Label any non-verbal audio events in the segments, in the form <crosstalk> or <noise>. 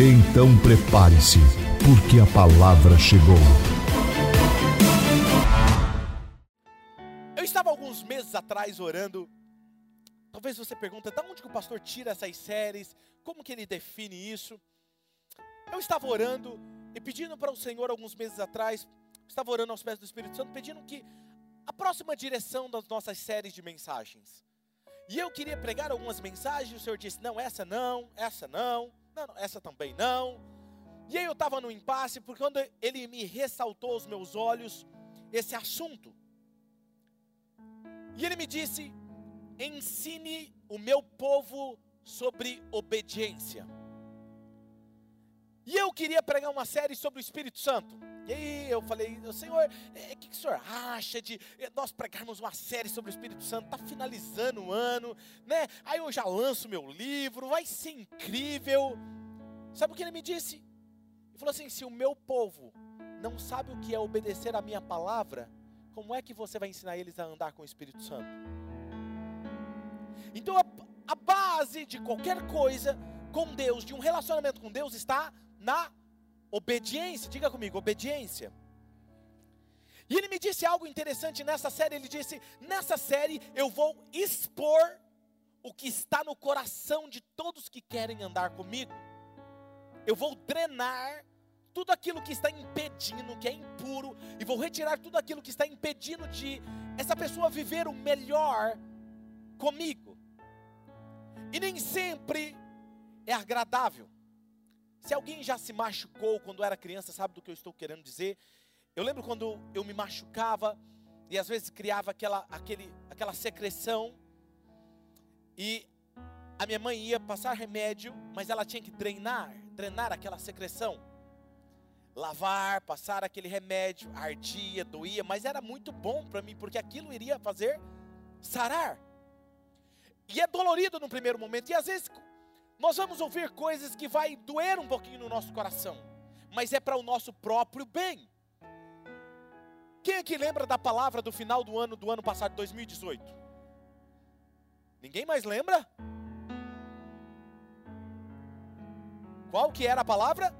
Então prepare-se, porque a palavra chegou. Eu estava alguns meses atrás orando. Talvez você pergunte, de onde que o pastor tira essas séries? Como que ele define isso? Eu estava orando e pedindo para o Senhor alguns meses atrás, estava orando aos pés do Espírito Santo, pedindo que a próxima direção das nossas séries de mensagens. E eu queria pregar algumas mensagens, o Senhor disse: não, essa não, essa não. Não, essa também não. E aí eu estava no impasse, porque quando ele me ressaltou aos meus olhos esse assunto. E ele me disse: ensine o meu povo sobre obediência. E eu queria pregar uma série sobre o Espírito Santo. E aí eu falei, Senhor, o é, que, que o senhor acha de é, nós pregarmos uma série sobre o Espírito Santo? Está finalizando o ano, né? Aí eu já lanço meu livro, vai ser incrível. Sabe o que ele me disse? Ele falou assim: se o meu povo não sabe o que é obedecer a minha palavra, como é que você vai ensinar eles a andar com o Espírito Santo? Então a, a base de qualquer coisa com Deus, de um relacionamento com Deus, está na Obediência, diga comigo, obediência. E ele me disse algo interessante nessa série. Ele disse: Nessa série eu vou expor o que está no coração de todos que querem andar comigo. Eu vou drenar tudo aquilo que está impedindo, que é impuro, e vou retirar tudo aquilo que está impedindo de essa pessoa viver o melhor comigo. E nem sempre é agradável. Se alguém já se machucou quando era criança, sabe do que eu estou querendo dizer? Eu lembro quando eu me machucava e às vezes criava aquela, aquele, aquela secreção e a minha mãe ia passar remédio, mas ela tinha que drenar, drenar aquela secreção. Lavar, passar aquele remédio, ardia, doía, mas era muito bom para mim, porque aquilo iria fazer sarar. E é dolorido no primeiro momento, e às vezes nós vamos ouvir coisas que vai doer um pouquinho no nosso coração, mas é para o nosso próprio bem. Quem é que lembra da palavra do final do ano do ano passado, 2018? Ninguém mais lembra? Qual que era a palavra?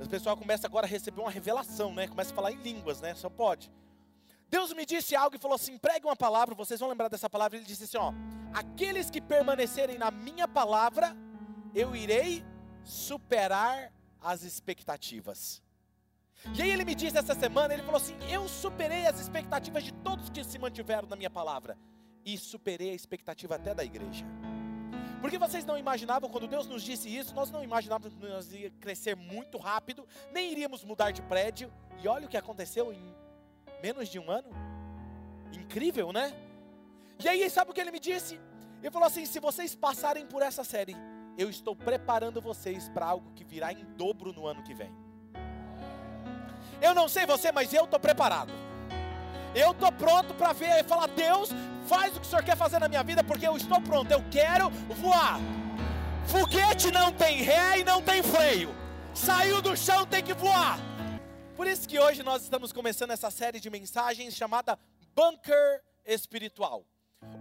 O pessoal começa agora a receber uma revelação, né? Começa a falar em línguas, né? Só pode. Deus me disse algo e falou assim: pregue uma palavra, vocês vão lembrar dessa palavra. Ele disse assim: ó, aqueles que permanecerem na minha palavra, eu irei superar as expectativas. E aí ele me disse essa semana, ele falou assim: eu superei as expectativas de todos que se mantiveram na minha palavra. E superei a expectativa até da igreja. Porque vocês não imaginavam, quando Deus nos disse isso, nós não imaginávamos que nós ia crescer muito rápido, nem iríamos mudar de prédio. E olha o que aconteceu em Menos de um ano? Incrível, né? E aí, sabe o que ele me disse? Ele falou assim: se vocês passarem por essa série, eu estou preparando vocês para algo que virá em dobro no ano que vem. Eu não sei você, mas eu estou preparado. Eu estou pronto para ver e falar: Deus, faz o que o Senhor quer fazer na minha vida, porque eu estou pronto. Eu quero voar. Foguete não tem ré e não tem freio. Saiu do chão, tem que voar. Por isso que hoje nós estamos começando essa série de mensagens chamada Bunker Espiritual.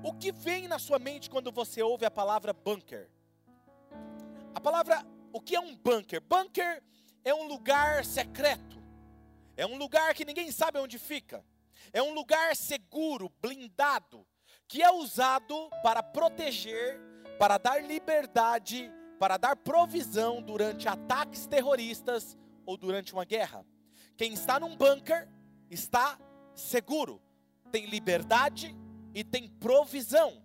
O que vem na sua mente quando você ouve a palavra bunker? A palavra, o que é um bunker? Bunker é um lugar secreto. É um lugar que ninguém sabe onde fica. É um lugar seguro, blindado, que é usado para proteger, para dar liberdade, para dar provisão durante ataques terroristas ou durante uma guerra. Quem está num bunker está seguro, tem liberdade e tem provisão.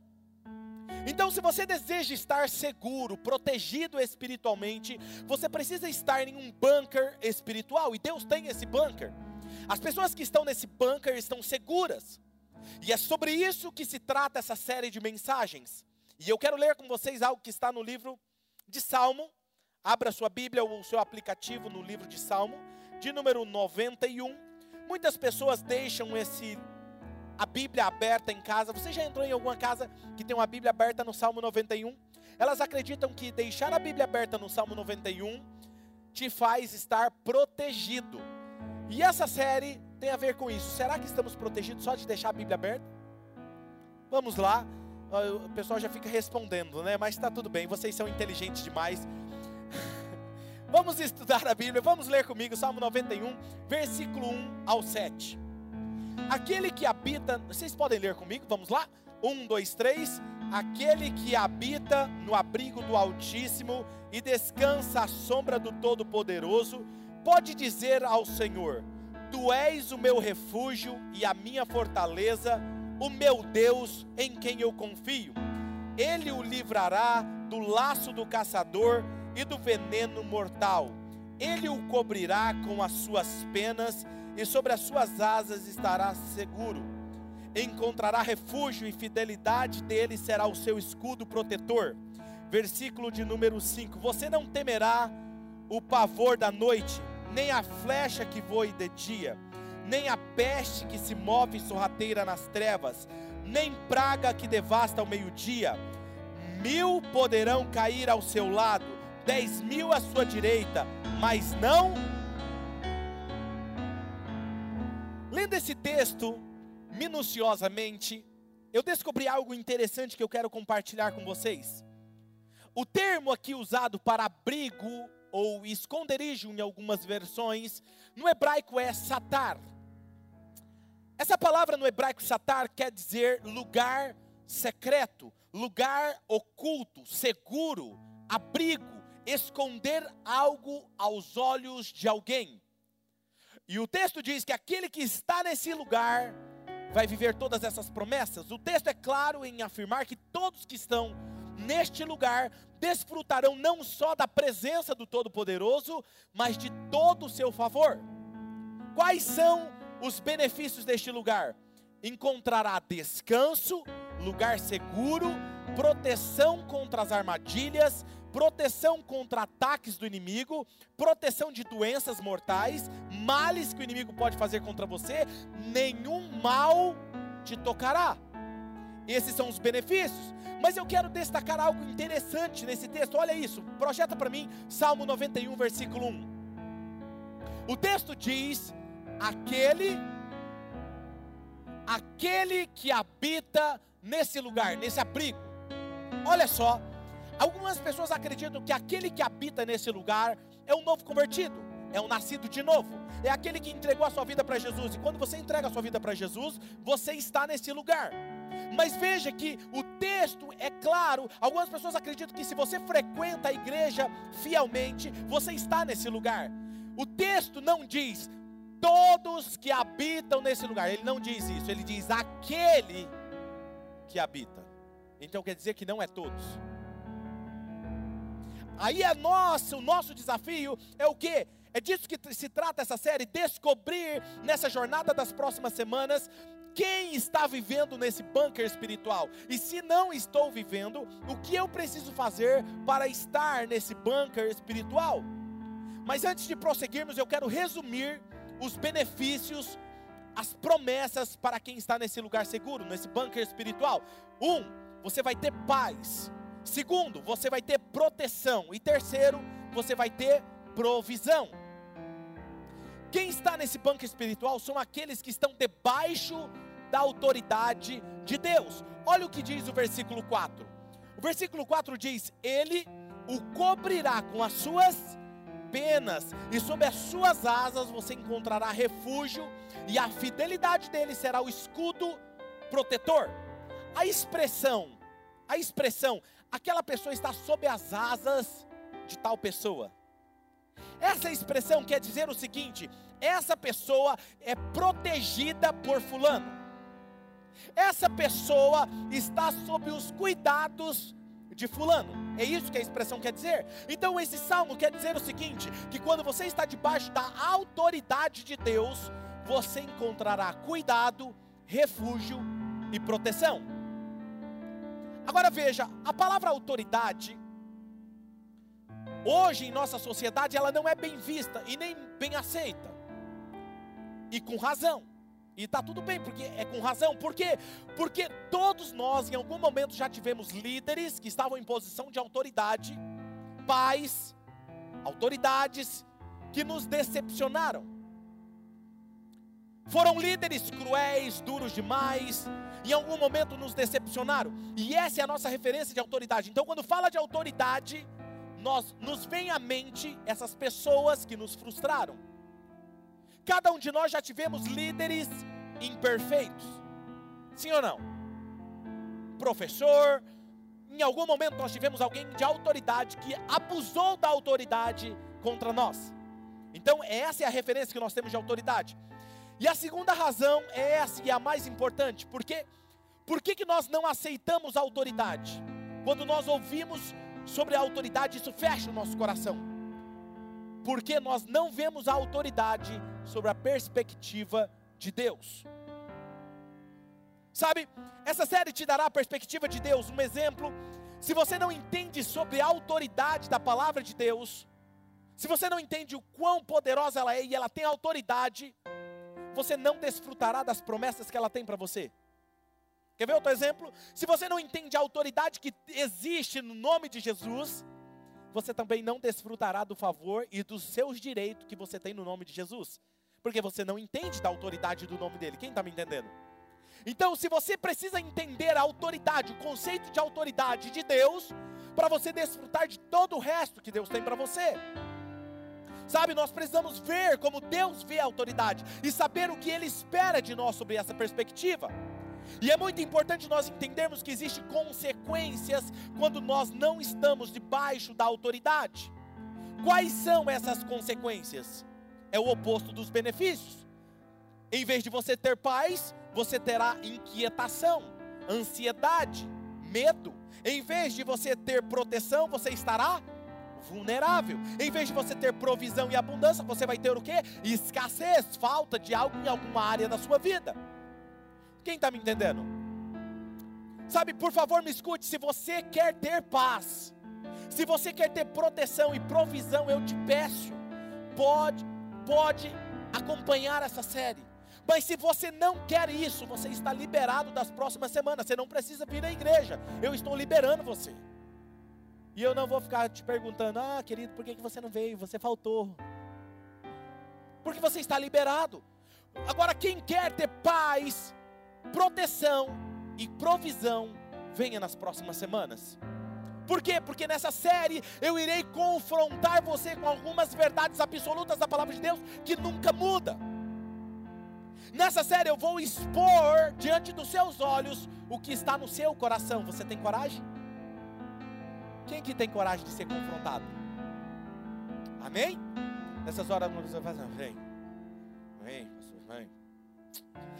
Então, se você deseja estar seguro, protegido espiritualmente, você precisa estar em um bunker espiritual, e Deus tem esse bunker. As pessoas que estão nesse bunker estão seguras, e é sobre isso que se trata essa série de mensagens. E eu quero ler com vocês algo que está no livro de Salmo. Abra sua Bíblia ou o seu aplicativo no livro de Salmo, de número 91. Muitas pessoas deixam esse a Bíblia aberta em casa. Você já entrou em alguma casa que tem uma Bíblia aberta no Salmo 91? Elas acreditam que deixar a Bíblia aberta no Salmo 91 te faz estar protegido. E essa série tem a ver com isso. Será que estamos protegidos só de deixar a Bíblia aberta? Vamos lá. O pessoal já fica respondendo, né? Mas está tudo bem, vocês são inteligentes demais. Vamos estudar a Bíblia, vamos ler comigo, Salmo 91, versículo 1 ao 7. Aquele que habita, vocês podem ler comigo, vamos lá? 1, 2, 3. Aquele que habita no abrigo do Altíssimo e descansa à sombra do Todo-Poderoso, pode dizer ao Senhor: Tu és o meu refúgio e a minha fortaleza, o meu Deus em quem eu confio. Ele o livrará do laço do caçador e do veneno mortal. Ele o cobrirá com as suas penas e sobre as suas asas estará seguro encontrará refúgio e fidelidade dele será o seu escudo protetor. Versículo de número 5: Você não temerá o pavor da noite, nem a flecha que voe de dia, nem a peste que se move sorrateira nas trevas, nem praga que devasta ao meio-dia. Mil poderão cair ao seu lado, dez mil à sua direita, mas não. Lendo esse texto, minuciosamente, eu descobri algo interessante que eu quero compartilhar com vocês. O termo aqui usado para abrigo ou esconderijo em algumas versões, no hebraico é satar. Essa palavra no hebraico satar quer dizer lugar secreto, lugar oculto, seguro, abrigo, esconder algo aos olhos de alguém. E o texto diz que aquele que está nesse lugar vai viver todas essas promessas? O texto é claro em afirmar que todos que estão neste lugar desfrutarão não só da presença do Todo-Poderoso, mas de todo o seu favor. Quais são os benefícios deste lugar? Encontrará descanso, lugar seguro, proteção contra as armadilhas, proteção contra ataques do inimigo, proteção de doenças mortais, males que o inimigo pode fazer contra você, nenhum mal te tocará. Esses são os benefícios. Mas eu quero destacar algo interessante nesse texto. Olha isso, projeta para mim Salmo 91, versículo 1. O texto diz: aquele aquele que habita nesse lugar, nesse abrigo. Olha só, Algumas pessoas acreditam que aquele que habita nesse lugar é um novo convertido, é um nascido de novo, é aquele que entregou a sua vida para Jesus. E quando você entrega a sua vida para Jesus, você está nesse lugar. Mas veja que o texto é claro. Algumas pessoas acreditam que se você frequenta a igreja fielmente, você está nesse lugar. O texto não diz todos que habitam nesse lugar. Ele não diz isso. Ele diz aquele que habita. Então quer dizer que não é todos. Aí é nosso, o nosso desafio é o que? É disso que se trata essa série, descobrir nessa jornada das próximas semanas quem está vivendo nesse bunker espiritual. E se não estou vivendo, o que eu preciso fazer para estar nesse bunker espiritual? Mas antes de prosseguirmos, eu quero resumir os benefícios, as promessas para quem está nesse lugar seguro, nesse bunker espiritual. Um, você vai ter paz. Segundo, você vai ter proteção. E terceiro, você vai ter provisão. Quem está nesse banco espiritual são aqueles que estão debaixo da autoridade de Deus. Olha o que diz o versículo 4. O versículo 4 diz: Ele o cobrirá com as suas penas, e sob as suas asas você encontrará refúgio, e a fidelidade dele será o escudo protetor. A expressão, a expressão, aquela pessoa está sob as asas de tal pessoa. Essa expressão quer dizer o seguinte: essa pessoa é protegida por Fulano. Essa pessoa está sob os cuidados de Fulano. É isso que a expressão quer dizer. Então, esse salmo quer dizer o seguinte: que quando você está debaixo da autoridade de Deus, você encontrará cuidado, refúgio e proteção. Agora veja, a palavra autoridade, hoje em nossa sociedade, ela não é bem vista e nem bem aceita. E com razão. E está tudo bem, porque é com razão. Por quê? Porque todos nós, em algum momento, já tivemos líderes que estavam em posição de autoridade, pais, autoridades, que nos decepcionaram. Foram líderes cruéis, duros demais, em algum momento nos decepcionaram. E essa é a nossa referência de autoridade. Então, quando fala de autoridade, nós nos vem à mente essas pessoas que nos frustraram. Cada um de nós já tivemos líderes imperfeitos. Sim ou não? Professor, em algum momento nós tivemos alguém de autoridade que abusou da autoridade contra nós. Então, essa é a referência que nós temos de autoridade. E a segunda razão é essa, e é a mais importante, porque por que, que nós não aceitamos a autoridade? Quando nós ouvimos sobre a autoridade, isso fecha o nosso coração. Porque nós não vemos a autoridade sobre a perspectiva de Deus. Sabe, essa série te dará a perspectiva de Deus. Um exemplo, se você não entende sobre a autoridade da palavra de Deus, se você não entende o quão poderosa ela é e ela tem autoridade, você não desfrutará das promessas que ela tem para você. Quer ver outro exemplo? Se você não entende a autoridade que existe no nome de Jesus, você também não desfrutará do favor e dos seus direitos que você tem no nome de Jesus. Porque você não entende da autoridade do nome dele. Quem está me entendendo? Então, se você precisa entender a autoridade, o conceito de autoridade de Deus, para você desfrutar de todo o resto que Deus tem para você. Sabe, nós precisamos ver como Deus vê a autoridade e saber o que Ele espera de nós sobre essa perspectiva. E é muito importante nós entendermos que existem consequências quando nós não estamos debaixo da autoridade. Quais são essas consequências? É o oposto dos benefícios. Em vez de você ter paz, você terá inquietação, ansiedade, medo. Em vez de você ter proteção, você estará vulnerável. Em vez de você ter provisão e abundância, você vai ter o que? Escassez, falta de algo em alguma área da sua vida. Quem está me entendendo? Sabe, por favor, me escute. Se você quer ter paz, se você quer ter proteção e provisão, eu te peço, pode, pode acompanhar essa série. Mas se você não quer isso, você está liberado das próximas semanas. Você não precisa vir à igreja. Eu estou liberando você. E eu não vou ficar te perguntando, ah, querido, por que você não veio? Você faltou. Porque você está liberado. Agora, quem quer ter paz, proteção e provisão, venha nas próximas semanas. Por quê? Porque nessa série eu irei confrontar você com algumas verdades absolutas da palavra de Deus que nunca muda. Nessa série eu vou expor diante dos seus olhos o que está no seu coração. Você tem coragem? Quem que tem coragem de ser confrontado? Amém? Nessas horas você vai fazer, vem, vem, vem.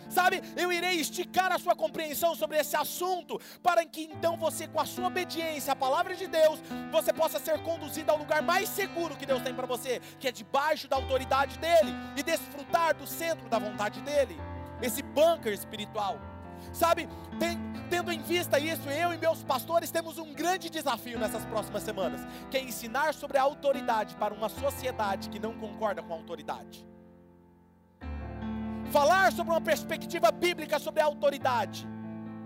Sabe, eu irei esticar a sua compreensão sobre esse assunto, para que então você, com a sua obediência à palavra de Deus, você possa ser conduzido ao lugar mais seguro que Deus tem para você, que é debaixo da autoridade dEle, e desfrutar do centro da vontade dEle, esse bunker espiritual. Sabe, tem, tendo em vista isso, eu e meus pastores temos um grande desafio nessas próximas semanas, que é ensinar sobre a autoridade para uma sociedade que não concorda com a autoridade. Falar sobre uma perspectiva bíblica sobre a autoridade,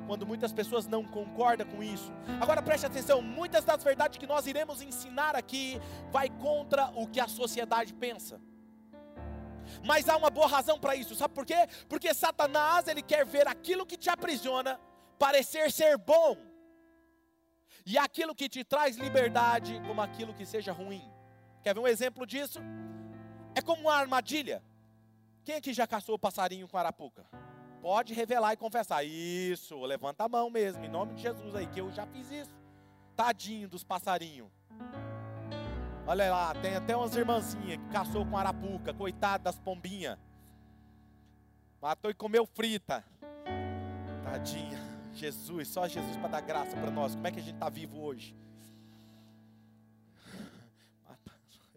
quando muitas pessoas não concordam com isso. Agora preste atenção, muitas das verdades que nós iremos ensinar aqui vai contra o que a sociedade pensa. Mas há uma boa razão para isso, sabe por quê? Porque Satanás, ele quer ver aquilo que te aprisiona parecer ser bom. E aquilo que te traz liberdade como aquilo que seja ruim. Quer ver um exemplo disso? É como uma armadilha. Quem aqui já caçou passarinho com arapuca? Pode revelar e confessar. Isso, levanta a mão mesmo, em nome de Jesus aí, que eu já fiz isso. Tadinho dos passarinhos. Olha lá, tem até umas irmãzinhas que caçou com arapuca, coitado das pombinhas. Matou e comeu frita. Tadinha. Jesus, só Jesus para dar graça para nós. Como é que a gente está vivo hoje?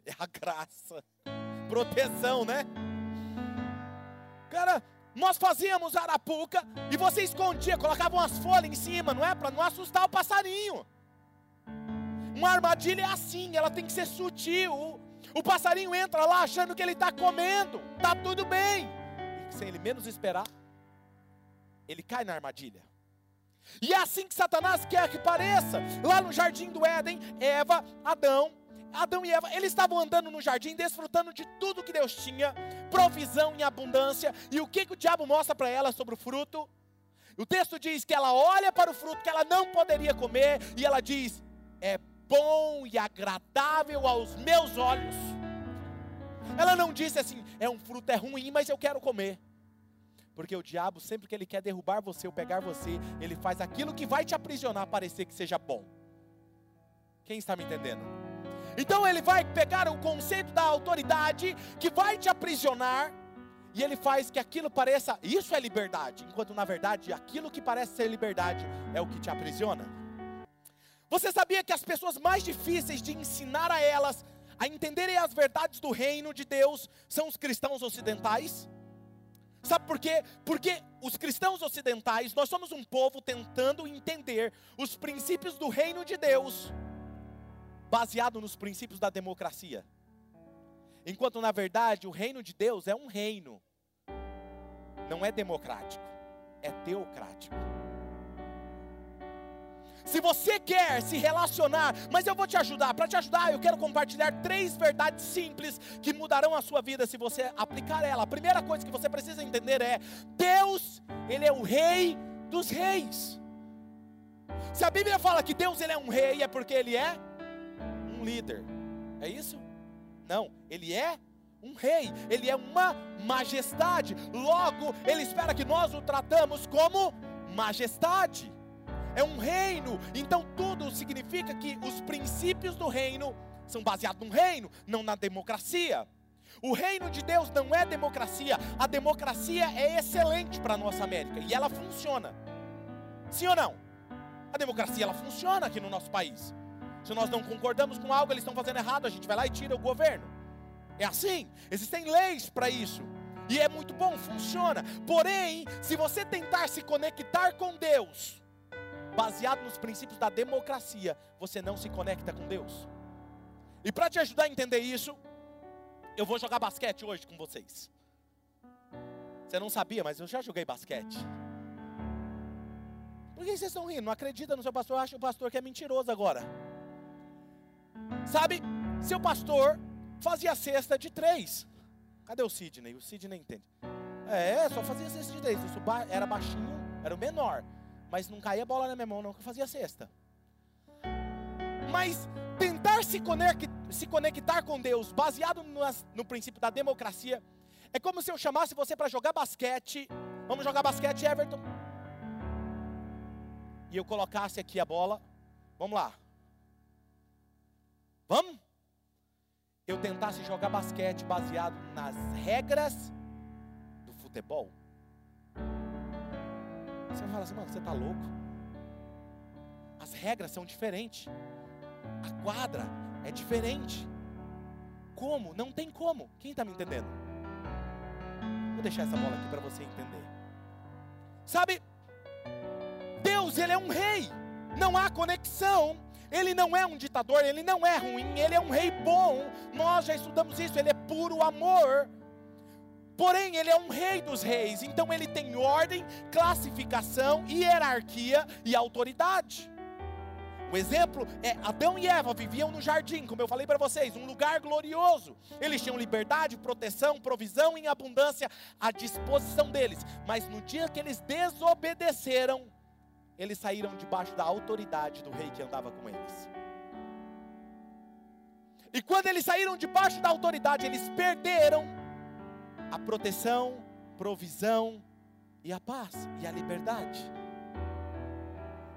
É a graça. Proteção, né? Cara, nós fazíamos arapuca e você escondia, colocava umas folhas em cima, não é? Para não assustar o passarinho. Uma armadilha é assim, ela tem que ser sutil. O passarinho entra lá achando que ele está comendo, está tudo bem. E sem ele menos esperar, ele cai na armadilha. E é assim que Satanás quer que pareça. Lá no jardim do Éden, Eva, Adão, Adão e Eva, eles estavam andando no jardim, desfrutando de tudo que Deus tinha, provisão em abundância. E o que, que o diabo mostra para ela sobre o fruto? O texto diz que ela olha para o fruto que ela não poderia comer, e ela diz: É bom e agradável aos meus olhos. Ela não disse assim: É um fruto é ruim, mas eu quero comer. Porque o diabo, sempre que ele quer derrubar você ou pegar você, ele faz aquilo que vai te aprisionar parecer que seja bom. Quem está me entendendo? Então ele vai pegar o conceito da autoridade que vai te aprisionar e ele faz que aquilo pareça, isso é liberdade, enquanto na verdade aquilo que parece ser liberdade é o que te aprisiona. Você sabia que as pessoas mais difíceis de ensinar a elas a entenderem as verdades do reino de Deus são os cristãos ocidentais? Sabe por quê? Porque os cristãos ocidentais, nós somos um povo tentando entender os princípios do reino de Deus, baseado nos princípios da democracia. Enquanto na verdade o reino de Deus é um reino, não é democrático, é teocrático. Se você quer se relacionar, mas eu vou te ajudar. Para te ajudar, eu quero compartilhar três verdades simples que mudarão a sua vida se você aplicar ela. A primeira coisa que você precisa entender é: Deus, ele é o rei dos reis. Se a Bíblia fala que Deus ele é um rei, é porque ele é um líder. É isso? Não, ele é um rei, ele é uma majestade. Logo, ele espera que nós o tratamos como majestade é um reino, então tudo significa que os princípios do reino são baseados no reino, não na democracia. O reino de Deus não é democracia, a democracia é excelente para a nossa América e ela funciona. Sim ou não? A democracia ela funciona aqui no nosso país. Se nós não concordamos com algo, eles estão fazendo errado, a gente vai lá e tira o governo. É assim, existem leis para isso. E é muito bom, funciona. Porém, se você tentar se conectar com Deus, baseado nos princípios da democracia, você não se conecta com Deus. E para te ajudar a entender isso, eu vou jogar basquete hoje com vocês. Você não sabia, mas eu já joguei basquete. Por que vocês estão rindo? Não acredita no seu pastor? Eu acho o pastor que é mentiroso agora. Sabe, seu pastor fazia cesta de três. Cadê o Sidney? O Sidney entende. É, só fazia cesta de três. Isso era baixinho, era o menor mas não caía bola na minha mão, não, que eu fazia cesta. Mas tentar se, conectar, se conectar com Deus, baseado no, no princípio da democracia, é como se eu chamasse você para jogar basquete. Vamos jogar basquete, Everton? E eu colocasse aqui a bola. Vamos lá. Vamos? Eu tentasse jogar basquete baseado nas regras do futebol. Você vai falar assim, mano, você está louco? As regras são diferentes. A quadra é diferente. Como? Não tem como. Quem está me entendendo? Vou deixar essa bola aqui para você entender. Sabe, Deus, Ele é um rei. Não há conexão. Ele não é um ditador, ele não é ruim, ele é um rei bom. Nós já estudamos isso, ele é puro amor. Porém, ele é um rei dos reis, então ele tem ordem, classificação, hierarquia e autoridade. O exemplo é Adão e Eva viviam no jardim, como eu falei para vocês, um lugar glorioso. Eles tinham liberdade, proteção, provisão em abundância à disposição deles. Mas no dia que eles desobedeceram, eles saíram debaixo da autoridade do rei que andava com eles. E quando eles saíram debaixo da autoridade, eles perderam a proteção, provisão e a paz e a liberdade.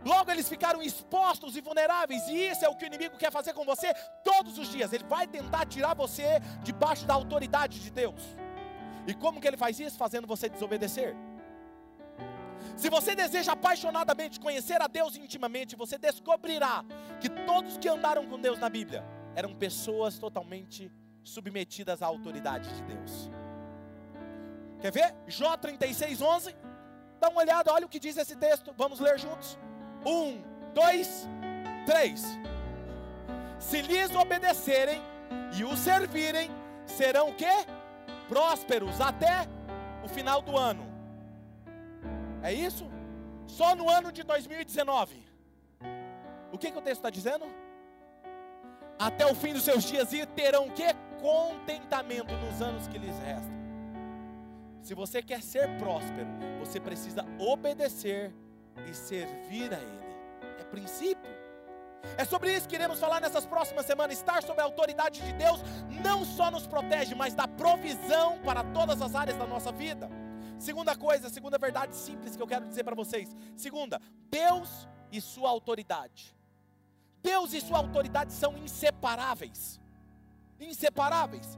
Logo eles ficaram expostos e vulneráveis, e isso é o que o inimigo quer fazer com você todos os dias. Ele vai tentar tirar você debaixo da autoridade de Deus. E como que ele faz isso? Fazendo você desobedecer. Se você deseja apaixonadamente conhecer a Deus intimamente, você descobrirá que todos que andaram com Deus na Bíblia eram pessoas totalmente submetidas à autoridade de Deus. Quer ver? Jó 36, 11. Dá uma olhada, olha o que diz esse texto. Vamos ler juntos. Um, dois, três. Se lhes obedecerem e o servirem, serão o quê? Prósperos até o final do ano. É isso? Só no ano de 2019. O que, que o texto está dizendo? Até o fim dos seus dias e terão o quê? Contentamento nos anos que lhes restam. Se você quer ser próspero, você precisa obedecer e servir a Ele. É princípio. É sobre isso que iremos falar nessas próximas semanas. Estar sob a autoridade de Deus não só nos protege, mas dá provisão para todas as áreas da nossa vida. Segunda coisa, segunda verdade simples que eu quero dizer para vocês. Segunda, Deus e sua autoridade. Deus e sua autoridade são inseparáveis. Inseparáveis.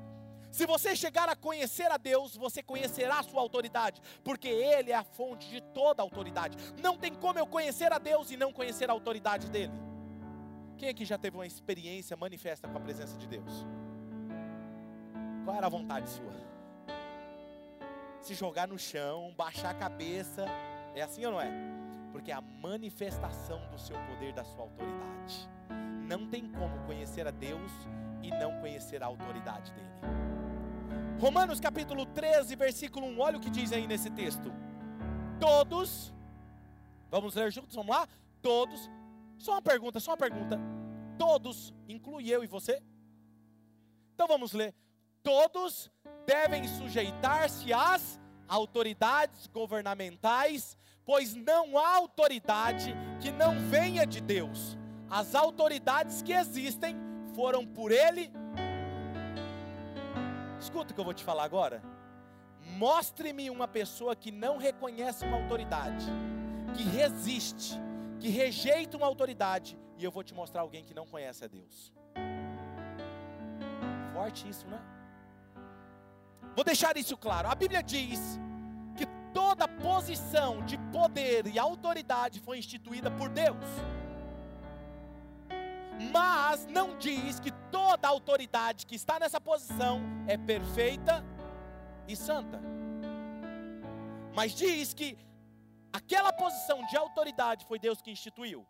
Se você chegar a conhecer a Deus, você conhecerá a sua autoridade, porque Ele é a fonte de toda autoridade. Não tem como eu conhecer a Deus e não conhecer a autoridade dEle. Quem aqui já teve uma experiência manifesta com a presença de Deus? Qual era a vontade sua? Se jogar no chão, baixar a cabeça, é assim ou não é? Porque é a manifestação do seu poder, da sua autoridade. Não tem como conhecer a Deus e não conhecer a autoridade dele. Romanos capítulo 13, versículo 1, olha o que diz aí nesse texto. Todos, vamos ler juntos, vamos lá? Todos, só uma pergunta, só uma pergunta. Todos, inclui eu e você? Então vamos ler. Todos devem sujeitar-se às autoridades governamentais, pois não há autoridade que não venha de Deus. As autoridades que existem foram por Ele Escuta o que eu vou te falar agora. Mostre-me uma pessoa que não reconhece uma autoridade, que resiste, que rejeita uma autoridade, e eu vou te mostrar alguém que não conhece a Deus. Forte isso, né? Vou deixar isso claro. A Bíblia diz que toda posição de poder e autoridade foi instituída por Deus mas não diz que toda autoridade que está nessa posição é perfeita e santa. Mas diz que aquela posição de autoridade foi Deus que instituiu.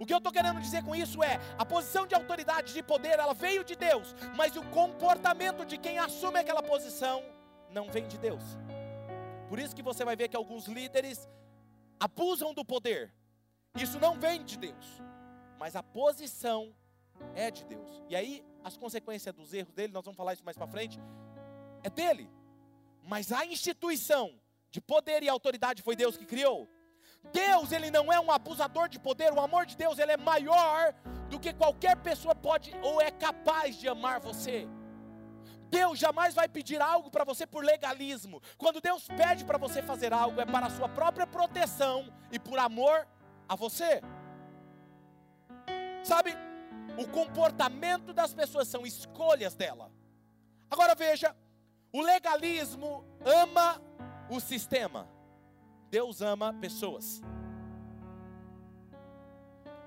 O que eu estou querendo dizer com isso é: a posição de autoridade, de poder, ela veio de Deus, mas o comportamento de quem assume aquela posição não vem de Deus. Por isso que você vai ver que alguns líderes abusam do poder. Isso não vem de Deus mas a posição é de Deus. E aí, as consequências dos erros dele, nós vamos falar isso mais para frente, é dele. Mas a instituição de poder e autoridade foi Deus que criou. Deus, ele não é um abusador de poder, o amor de Deus, ele é maior do que qualquer pessoa pode ou é capaz de amar você. Deus jamais vai pedir algo para você por legalismo. Quando Deus pede para você fazer algo, é para a sua própria proteção e por amor a você. Sabe, o comportamento das pessoas são escolhas dela. Agora veja, o legalismo ama o sistema. Deus ama pessoas.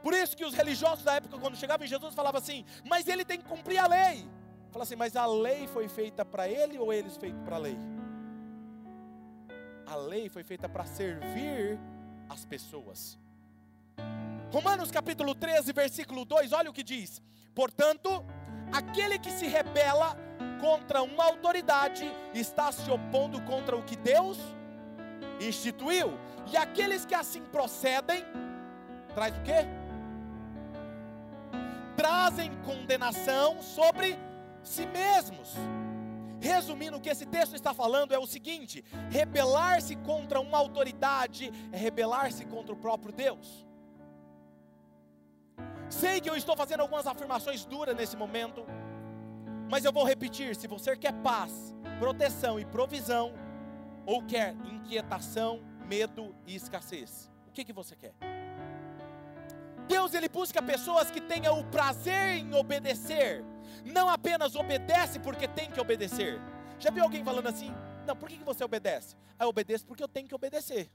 Por isso que os religiosos da época, quando chegavam em Jesus, falavam assim: Mas ele tem que cumprir a lei. Fala assim: Mas a lei foi feita para ele ou eles feitos para a lei? A lei foi feita para servir as pessoas. Romanos capítulo 13, versículo 2, olha o que diz: Portanto, aquele que se rebela contra uma autoridade está se opondo contra o que Deus instituiu. E aqueles que assim procedem, traz o quê? Trazem condenação sobre si mesmos. Resumindo, o que esse texto está falando é o seguinte: rebelar-se contra uma autoridade é rebelar-se contra o próprio Deus. Sei que eu estou fazendo algumas afirmações duras nesse momento, mas eu vou repetir: se você quer paz, proteção e provisão, ou quer inquietação, medo e escassez, o que, que você quer? Deus ele busca pessoas que tenham o prazer em obedecer, não apenas obedece porque tem que obedecer. Já viu alguém falando assim? Não, por que, que você obedece? Ah, eu obedeço porque eu tenho que obedecer.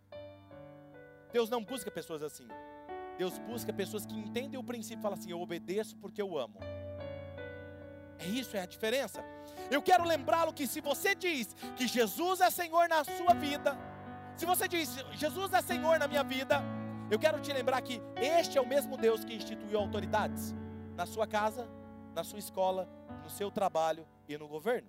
Deus não busca pessoas assim. Deus busca pessoas que entendem o princípio e falam assim: Eu obedeço porque eu amo. É isso, é a diferença. Eu quero lembrá-lo que se você diz que Jesus é Senhor na sua vida, se você diz Jesus é Senhor na minha vida, eu quero te lembrar que este é o mesmo Deus que instituiu autoridades na sua casa, na sua escola, no seu trabalho e no governo.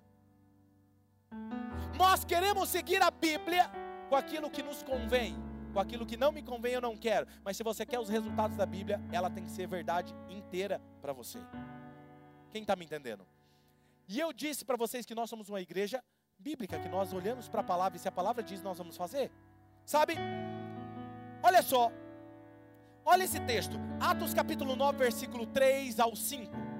Nós queremos seguir a Bíblia com aquilo que nos convém, com aquilo que não me convém eu não quero. Mas se você quer os resultados da Bíblia, ela tem que ser verdade inteira para você. Quem está me entendendo? E eu disse para vocês que nós somos uma igreja bíblica, que nós olhamos para a palavra e se a palavra diz, nós vamos fazer. Sabe? Olha só. Olha esse texto. Atos capítulo 9, versículo 3 ao 5.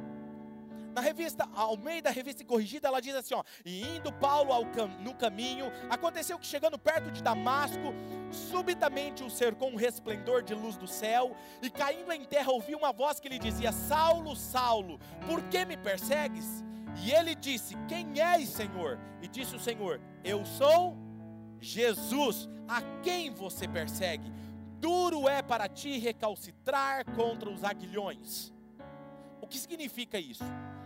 Na revista Almeida, revista corrigida, ela diz assim: ó, e indo Paulo cam no caminho, aconteceu que chegando perto de Damasco, subitamente o cercou um resplendor de luz do céu, e caindo em terra ouviu uma voz que lhe dizia: Saulo, Saulo, por que me persegues? E ele disse: Quem és, Senhor? E disse o Senhor: Eu sou Jesus, a quem você persegue. Duro é para ti recalcitrar contra os aguilhões. O que significa isso?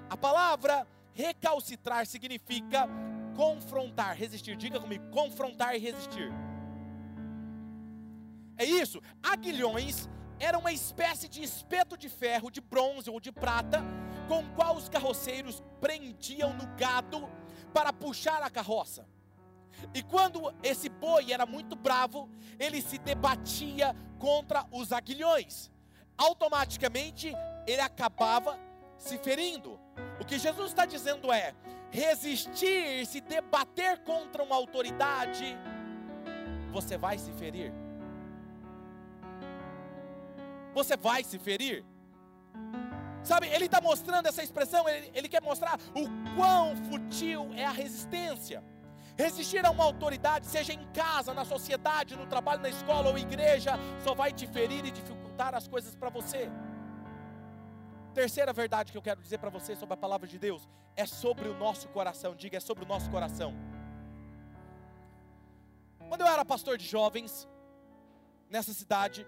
A palavra recalcitrar significa confrontar, resistir. Diga comigo, confrontar e resistir. É isso. Aguilhões era uma espécie de espeto de ferro, de bronze ou de prata, com o qual os carroceiros prendiam no gado para puxar a carroça. E quando esse boi era muito bravo, ele se debatia contra os aguilhões. Automaticamente ele acabava se ferindo. O que Jesus está dizendo é: resistir, se debater contra uma autoridade, você vai se ferir. Você vai se ferir. Sabe, ele está mostrando essa expressão, ele, ele quer mostrar o quão futil é a resistência. Resistir a uma autoridade, seja em casa, na sociedade, no trabalho, na escola ou igreja, só vai te ferir e dificultar as coisas para você. Terceira verdade que eu quero dizer para você sobre a palavra de Deus é sobre o nosso coração. Diga, é sobre o nosso coração. Quando eu era pastor de jovens, nessa cidade,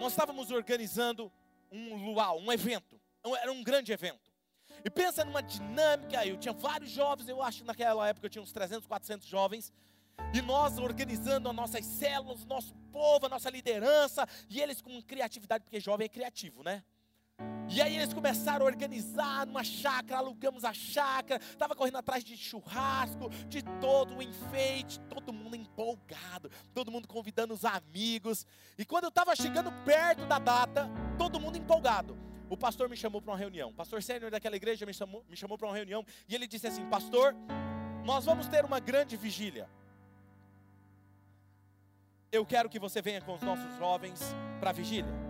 nós estávamos organizando um luau, um evento. Era um grande evento. E pensa numa dinâmica, eu tinha vários jovens, eu acho que naquela época eu tinha uns 300, 400 jovens. E nós organizando as nossas células, o nosso povo, a nossa liderança, e eles com criatividade, porque jovem é criativo, né? E aí eles começaram a organizar numa chácara, alugamos a chácara, estava correndo atrás de churrasco, de todo o enfeite, todo mundo empolgado, todo mundo convidando os amigos. E quando eu estava chegando perto da data, todo mundo empolgado. O pastor me chamou para uma reunião. O pastor sênior daquela igreja me chamou, me chamou para uma reunião e ele disse assim: Pastor, nós vamos ter uma grande vigília. Eu quero que você venha com os nossos jovens para a vigília.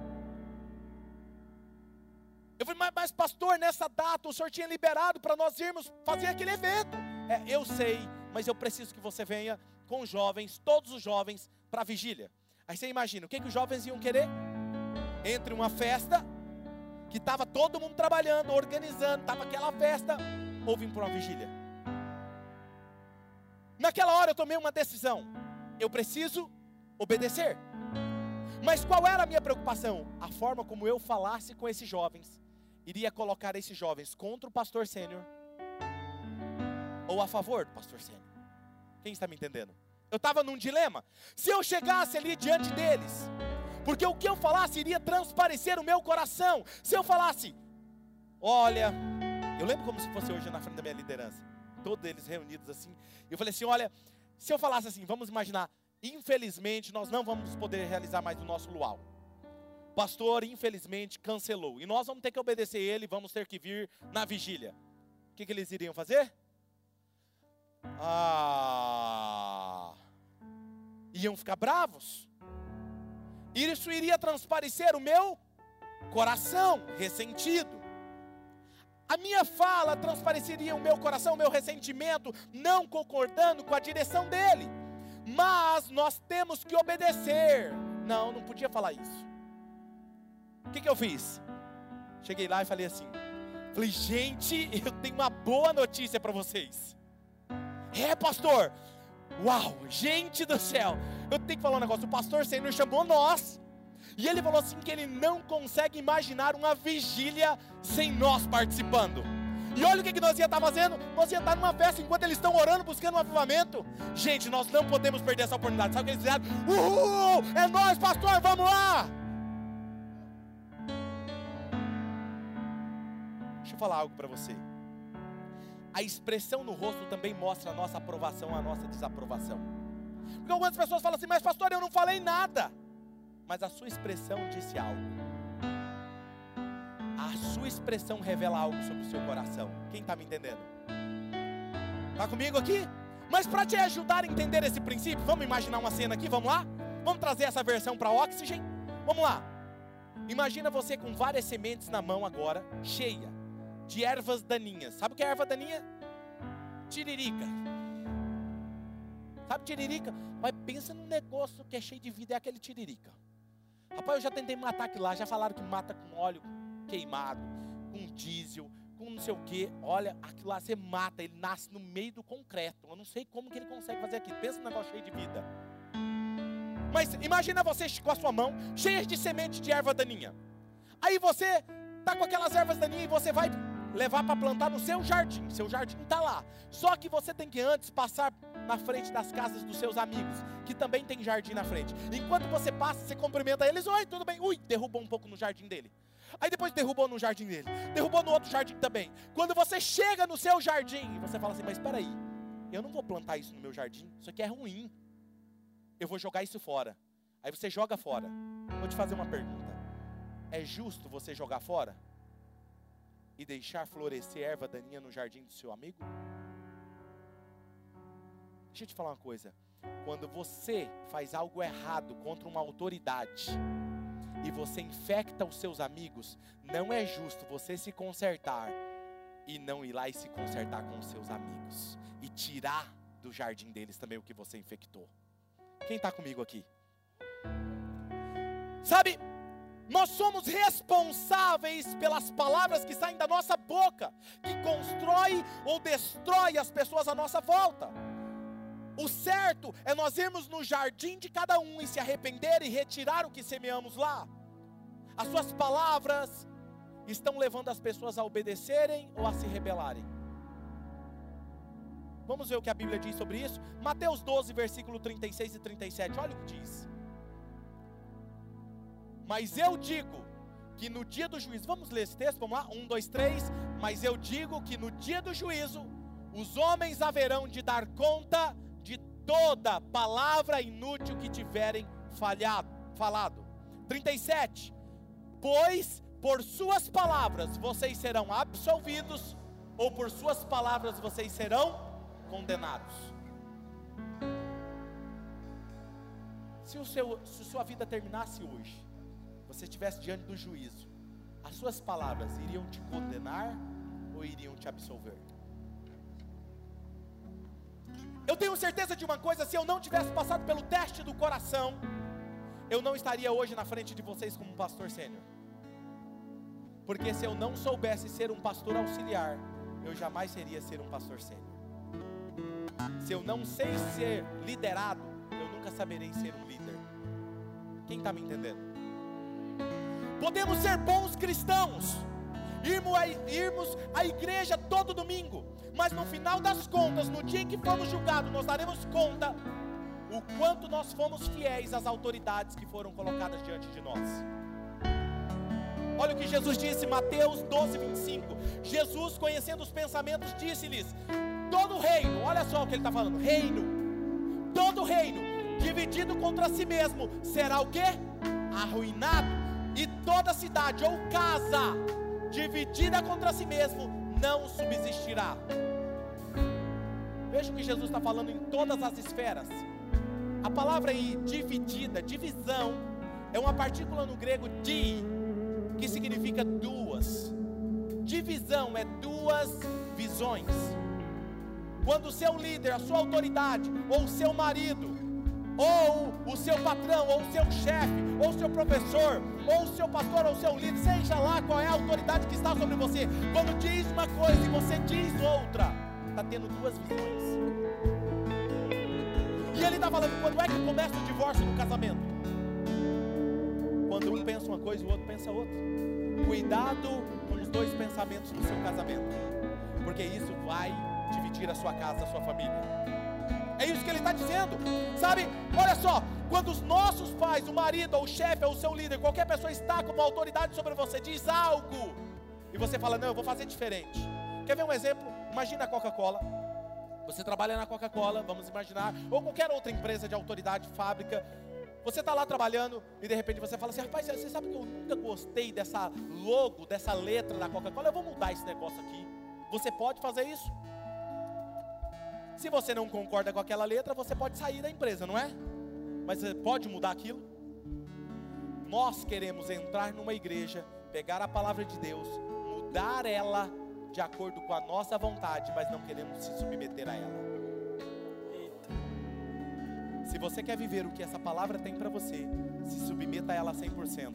Eu falei, mas, mas, pastor, nessa data o senhor tinha liberado para nós irmos fazer aquele evento. É, eu sei, mas eu preciso que você venha com os jovens, todos os jovens, para a vigília. Aí você imagina, o que, que os jovens iam querer? Entre uma festa, que estava todo mundo trabalhando, organizando, estava aquela festa, ou vir para uma vigília. Naquela hora eu tomei uma decisão. Eu preciso obedecer. Mas qual era a minha preocupação? A forma como eu falasse com esses jovens iria colocar esses jovens contra o pastor sênior ou a favor do pastor sênior. Quem está me entendendo? Eu estava num dilema. Se eu chegasse ali diante deles, porque o que eu falasse iria transparecer o meu coração. Se eu falasse, olha, eu lembro como se fosse hoje na frente da minha liderança, todos eles reunidos assim. Eu falei assim: olha, se eu falasse assim, vamos imaginar, infelizmente nós não vamos poder realizar mais o nosso luau pastor, infelizmente, cancelou. E nós vamos ter que obedecer ele, vamos ter que vir na vigília. O que, que eles iriam fazer? Ah, iam ficar bravos. Isso iria transparecer o meu coração ressentido. A minha fala transpareceria o meu coração, o meu ressentimento, não concordando com a direção dele. Mas nós temos que obedecer. Não, não podia falar isso. O que, que eu fiz? Cheguei lá e falei assim: falei, gente, <laughs> eu tenho uma boa notícia para vocês. É, pastor. Uau, gente do céu. Eu tenho que falar um negócio. O pastor Senhor chamou nós. E ele falou assim que ele não consegue imaginar uma vigília sem nós participando. E olha o que, que nós ia estar fazendo. Nós ia estar numa festa enquanto eles estão orando, buscando um avivamento. Gente, nós não podemos perder essa oportunidade. Sabe o que eles fizeram? Uhul! É nós, pastor, vamos lá! Eu falar algo para você. A expressão no rosto também mostra a nossa aprovação, a nossa desaprovação. Porque algumas pessoas falam assim, mas pastor, eu não falei nada. Mas a sua expressão disse algo. A sua expressão revela algo sobre o seu coração. Quem está me entendendo? Está comigo aqui? Mas para te ajudar a entender esse princípio, vamos imaginar uma cena aqui, vamos lá? Vamos trazer essa versão para Oxygen? Vamos lá. Imagina você com várias sementes na mão agora, cheia de ervas daninhas. Sabe o que é erva daninha? Tiririca. Sabe tiririca? Mas pensa num negócio que é cheio de vida, é aquele tiririca. Rapaz, eu já tentei matar aquilo lá, já falaram que mata com óleo queimado, com diesel, com não sei o que. Olha, aquilo lá você mata, ele nasce no meio do concreto. Eu não sei como que ele consegue fazer aquilo. Pensa num negócio cheio de vida. Mas imagina você com a sua mão cheia de semente de erva daninha. Aí você tá com aquelas ervas daninhas e você vai levar para plantar no seu jardim. Seu jardim está lá. Só que você tem que antes passar na frente das casas dos seus amigos, que também tem jardim na frente. Enquanto você passa, você cumprimenta eles, oi, tudo bem? Ui, derrubou um pouco no jardim dele. Aí depois derrubou no jardim dele, derrubou no outro jardim também. Quando você chega no seu jardim, você fala assim: Mas espera aí, eu não vou plantar isso no meu jardim, isso aqui é ruim. Eu vou jogar isso fora. Aí você joga fora. Vou te fazer uma pergunta: É justo você jogar fora? E deixar florescer erva daninha no jardim do seu amigo? Deixa eu te falar uma coisa. Quando você faz algo errado contra uma autoridade e você infecta os seus amigos, não é justo você se consertar e não ir lá e se consertar com os seus amigos e tirar do jardim deles também o que você infectou. Quem está comigo aqui? Sabe, nós somos responsáveis pelas palavras que saem da nossa boca, que constrói ou destrói as pessoas à nossa volta. O certo é nós irmos no jardim de cada um e se arrepender e retirar o que semeamos lá. As suas palavras estão levando as pessoas a obedecerem ou a se rebelarem. Vamos ver o que a Bíblia diz sobre isso? Mateus 12, versículo 36 e 37. Olha o que diz. Mas eu digo que no dia do juízo, vamos ler esse texto, vamos lá? Um, dois, três. Mas eu digo que no dia do juízo, os homens haverão de dar conta de toda palavra inútil que tiverem falhado, falado. 37. Pois por suas palavras vocês serão absolvidos, ou por suas palavras vocês serão condenados. Se, o seu, se sua vida terminasse hoje, você estivesse diante do juízo, as suas palavras iriam te condenar ou iriam te absolver? Eu tenho certeza de uma coisa: se eu não tivesse passado pelo teste do coração, eu não estaria hoje na frente de vocês como pastor sênior. Porque se eu não soubesse ser um pastor auxiliar, eu jamais seria ser um pastor sênior. Se eu não sei ser liderado, eu nunca saberei ser um líder. Quem está me entendendo? Podemos ser bons cristãos, irmos à igreja todo domingo, mas no final das contas, no dia em que formos julgados, nós daremos conta o quanto nós fomos fiéis às autoridades que foram colocadas diante de nós. Olha o que Jesus disse, Mateus 12, 25. Jesus, conhecendo os pensamentos, disse-lhes: Todo reino, olha só o que ele está falando: reino, todo reino dividido contra si mesmo será o que? Arruinado toda cidade ou casa dividida contra si mesmo não subsistirá. Veja o que Jesus está falando em todas as esferas. A palavra aí, dividida, divisão, é uma partícula no grego di, que significa duas. Divisão é duas visões. Quando o seu líder, a sua autoridade, ou o seu marido, ou o seu patrão, ou o seu chefe, ou o seu professor, ou o seu pastor, ou o seu líder, seja lá qual é a autoridade que está sobre você, quando diz uma coisa e você diz outra, está tendo duas visões. E ele está falando, quando é que começa o divórcio no casamento? Quando um pensa uma coisa e o outro pensa outra. Cuidado com os dois pensamentos no seu casamento. porque isso vai dividir a sua casa, a sua família. É isso que ele está dizendo, sabe? Olha só, quando os nossos pais, o marido, ou o chefe, ou o seu líder, qualquer pessoa está com uma autoridade sobre você, diz algo, e você fala, não, eu vou fazer diferente. Quer ver um exemplo? Imagina a Coca-Cola. Você trabalha na Coca-Cola, vamos imaginar, ou qualquer outra empresa de autoridade, fábrica. Você está lá trabalhando e de repente você fala assim: rapaz, você sabe que eu nunca gostei dessa logo, dessa letra da Coca-Cola, eu vou mudar esse negócio aqui. Você pode fazer isso? Se você não concorda com aquela letra, você pode sair da empresa, não é? Mas você pode mudar aquilo? Nós queremos entrar numa igreja, pegar a palavra de Deus, mudar ela de acordo com a nossa vontade, mas não queremos se submeter a ela. Se você quer viver o que essa palavra tem para você, se submeta a ela 100%.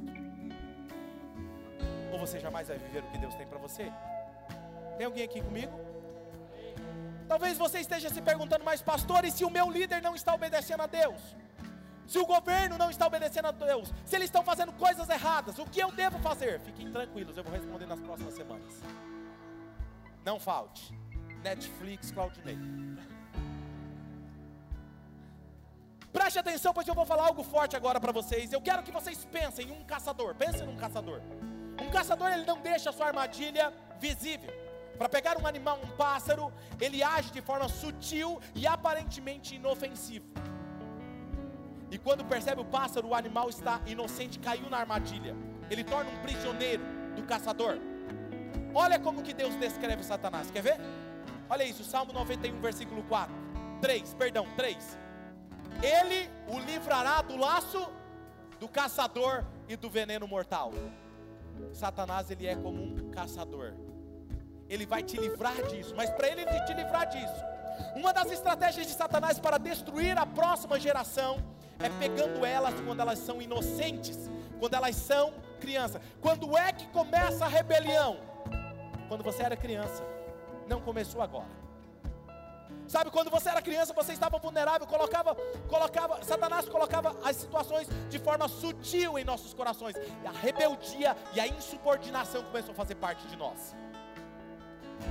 Ou você jamais vai viver o que Deus tem para você? Tem alguém aqui comigo? Talvez você esteja se perguntando, mas pastor, e se o meu líder não está obedecendo a Deus? Se o governo não está obedecendo a Deus, se eles estão fazendo coisas erradas, o que eu devo fazer? Fiquem tranquilos, eu vou responder nas próximas semanas. Não falte. Netflix, Claudinei. Preste atenção, pois eu vou falar algo forte agora para vocês. Eu quero que vocês pensem em um caçador. Pensem num caçador. Um caçador ele não deixa a sua armadilha visível. Para pegar um animal, um pássaro, ele age de forma sutil e aparentemente inofensivo. E quando percebe o pássaro, o animal está inocente, caiu na armadilha. Ele torna um prisioneiro do caçador. Olha como que Deus descreve Satanás. Quer ver? Olha isso, Salmo 91, versículo 4. 3, perdão, 3. Ele o livrará do laço do caçador e do veneno mortal. Satanás ele é como um caçador. Ele vai te livrar disso, mas para ele te livrar disso, uma das estratégias de Satanás para destruir a próxima geração é pegando elas quando elas são inocentes, quando elas são crianças. Quando é que começa a rebelião? Quando você era criança, não começou agora. Sabe, quando você era criança, você estava vulnerável, colocava, colocava, Satanás colocava as situações de forma sutil em nossos corações. E a rebeldia e a insubordinação começou a fazer parte de nós.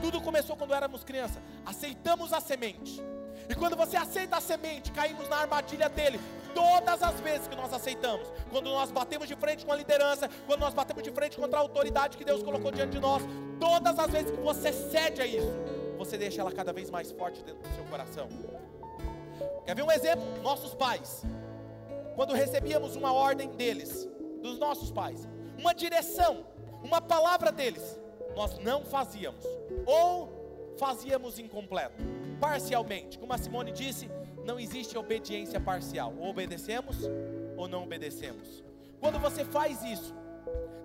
Tudo começou quando éramos crianças. Aceitamos a semente. E quando você aceita a semente, caímos na armadilha dele. Todas as vezes que nós aceitamos, quando nós batemos de frente com a liderança, quando nós batemos de frente contra a autoridade que Deus colocou diante de nós, todas as vezes que você cede a isso, você deixa ela cada vez mais forte dentro do seu coração. Quer ver um exemplo? Nossos pais. Quando recebíamos uma ordem deles, dos nossos pais, uma direção, uma palavra deles, nós não fazíamos, ou fazíamos incompleto, parcialmente. Como a Simone disse, não existe obediência parcial. Ou obedecemos ou não obedecemos. Quando você faz isso,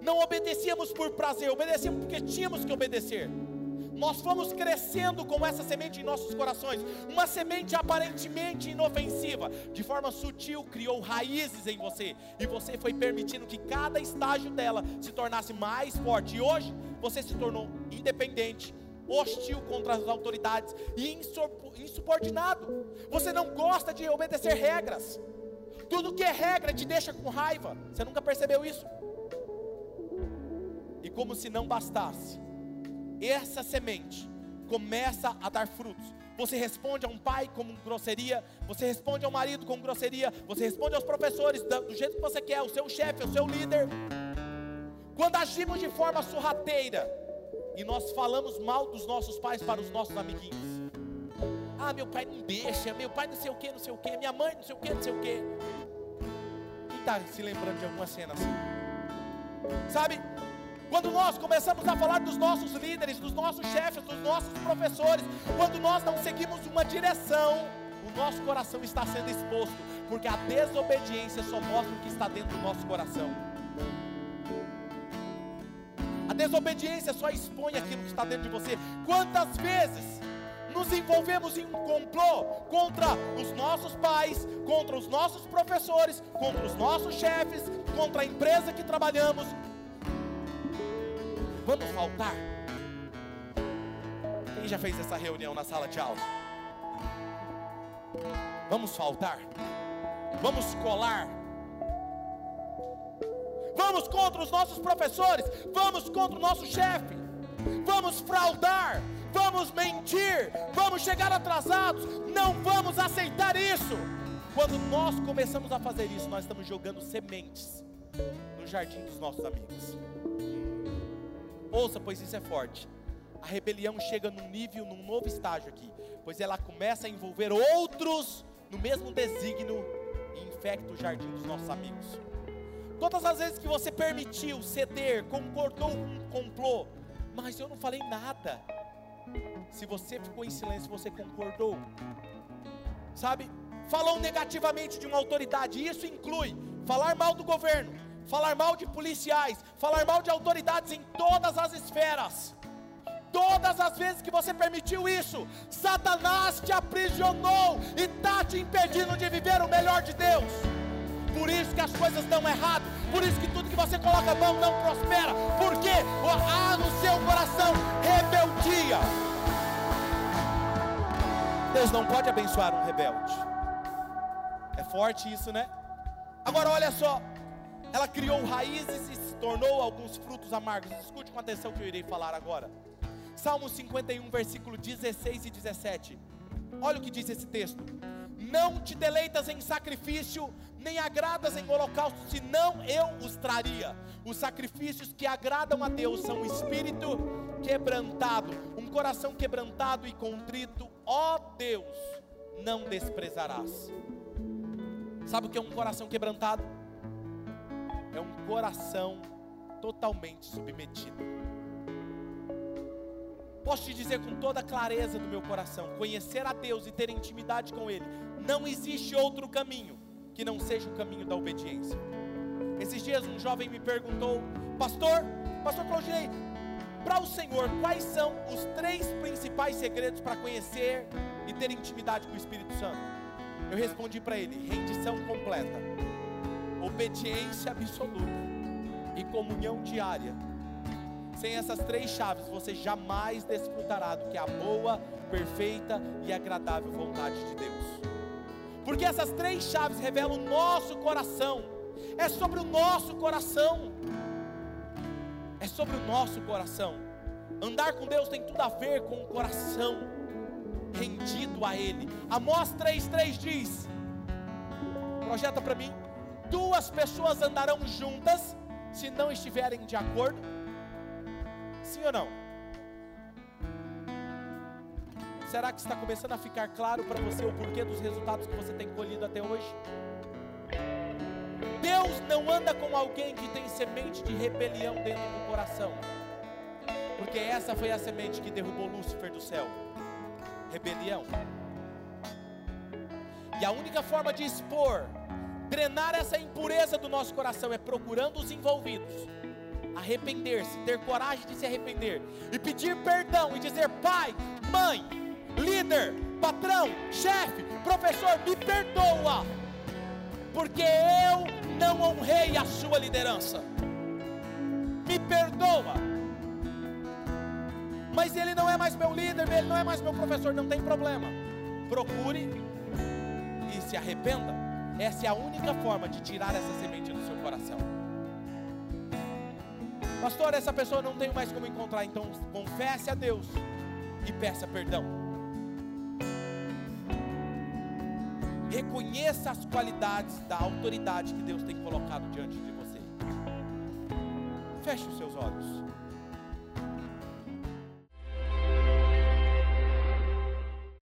não obedecíamos por prazer, obedecíamos porque tínhamos que obedecer. Nós fomos crescendo com essa semente em nossos corações, uma semente aparentemente inofensiva, de forma sutil criou raízes em você, e você foi permitindo que cada estágio dela se tornasse mais forte. E hoje você se tornou independente, hostil contra as autoridades e insubordinado. Você não gosta de obedecer regras. Tudo que é regra te deixa com raiva. Você nunca percebeu isso? E como se não bastasse, essa semente começa a dar frutos. Você responde a um pai com grosseria, você responde ao marido com grosseria, você responde aos professores do jeito que você quer, o seu chefe, o seu líder. Quando agimos de forma sorrateira, e nós falamos mal dos nossos pais para os nossos amiguinhos. Ah, meu pai não deixa, meu pai não sei o que, não sei o que, minha mãe não sei o que, não sei o que. Quem está se lembrando de alguma cena assim? Sabe? Quando nós começamos a falar dos nossos líderes, dos nossos chefes, dos nossos professores, quando nós não seguimos uma direção, o nosso coração está sendo exposto, porque a desobediência só mostra o que está dentro do nosso coração. A desobediência só expõe aquilo que está dentro de você. Quantas vezes nos envolvemos em um complô contra os nossos pais, contra os nossos professores, contra os nossos chefes, contra a empresa que trabalhamos? Vamos faltar? Quem já fez essa reunião na sala de aula? Vamos faltar? Vamos colar? Vamos contra os nossos professores, vamos contra o nosso chefe, vamos fraudar, vamos mentir, vamos chegar atrasados, não vamos aceitar isso. Quando nós começamos a fazer isso, nós estamos jogando sementes no jardim dos nossos amigos. Ouça, pois isso é forte. A rebelião chega num nível, num novo estágio aqui, pois ela começa a envolver outros no mesmo desígnio e infecta o jardim dos nossos amigos. Todas as vezes que você permitiu ceder, concordou com um complô, mas eu não falei nada. Se você ficou em silêncio, você concordou. Sabe? Falou negativamente de uma autoridade, isso inclui falar mal do governo, falar mal de policiais, falar mal de autoridades em todas as esferas. Todas as vezes que você permitiu isso, Satanás te aprisionou e está te impedindo de viver o melhor de Deus. Por isso que as coisas estão erradas, por isso que tudo que você coloca a mão não prospera, porque há no seu coração rebeldia. Deus não pode abençoar um rebelde. É forte isso, né? Agora olha só, ela criou raízes e se tornou alguns frutos amargos. Escute com atenção que eu irei falar agora. Salmo 51, versículo 16 e 17. Olha o que diz esse texto: Não te deleitas em sacrifício, nem agradas em holocausto, senão eu os traria. Os sacrifícios que agradam a Deus são um espírito quebrantado, um coração quebrantado e contrito, ó Deus, não desprezarás. Sabe o que é um coração quebrantado? É um coração totalmente submetido. Posso te dizer com toda a clareza do meu coração: conhecer a Deus e ter intimidade com Ele, não existe outro caminho que não seja o caminho da obediência. Esses dias um jovem me perguntou, pastor, pastor Claudinei, para o Senhor, quais são os três principais segredos para conhecer e ter intimidade com o Espírito Santo? Eu respondi para ele: rendição completa, obediência absoluta e comunhão diária. Sem essas três chaves, você jamais desfrutará do que é a boa, perfeita e agradável vontade de Deus. Porque essas três chaves revelam o nosso coração. É sobre o nosso coração. É sobre o nosso coração. Andar com Deus tem tudo a ver com o coração rendido a Ele. Amós 3,3 diz: projeta para mim, duas pessoas andarão juntas se não estiverem de acordo Sim ou não? Será que está começando a ficar claro para você o porquê dos resultados que você tem colhido até hoje? Deus não anda com alguém que tem semente de rebelião dentro do coração, porque essa foi a semente que derrubou Lúcifer do céu rebelião. E a única forma de expor, drenar essa impureza do nosso coração é procurando os envolvidos arrepender-se, ter coragem de se arrepender e pedir perdão e dizer: Pai, mãe, líder, patrão, chefe, professor, me perdoa, porque eu não honrei a sua liderança. Me perdoa. Mas ele não é mais meu líder, ele não é mais meu professor, não tem problema. Procure e se arrependa. Essa é a única forma de tirar essa semente do seu coração. Pastor, essa pessoa não tenho mais como encontrar. Então confesse a Deus e peça perdão. Reconheça as qualidades da autoridade que Deus tem colocado diante de você. Feche os seus olhos.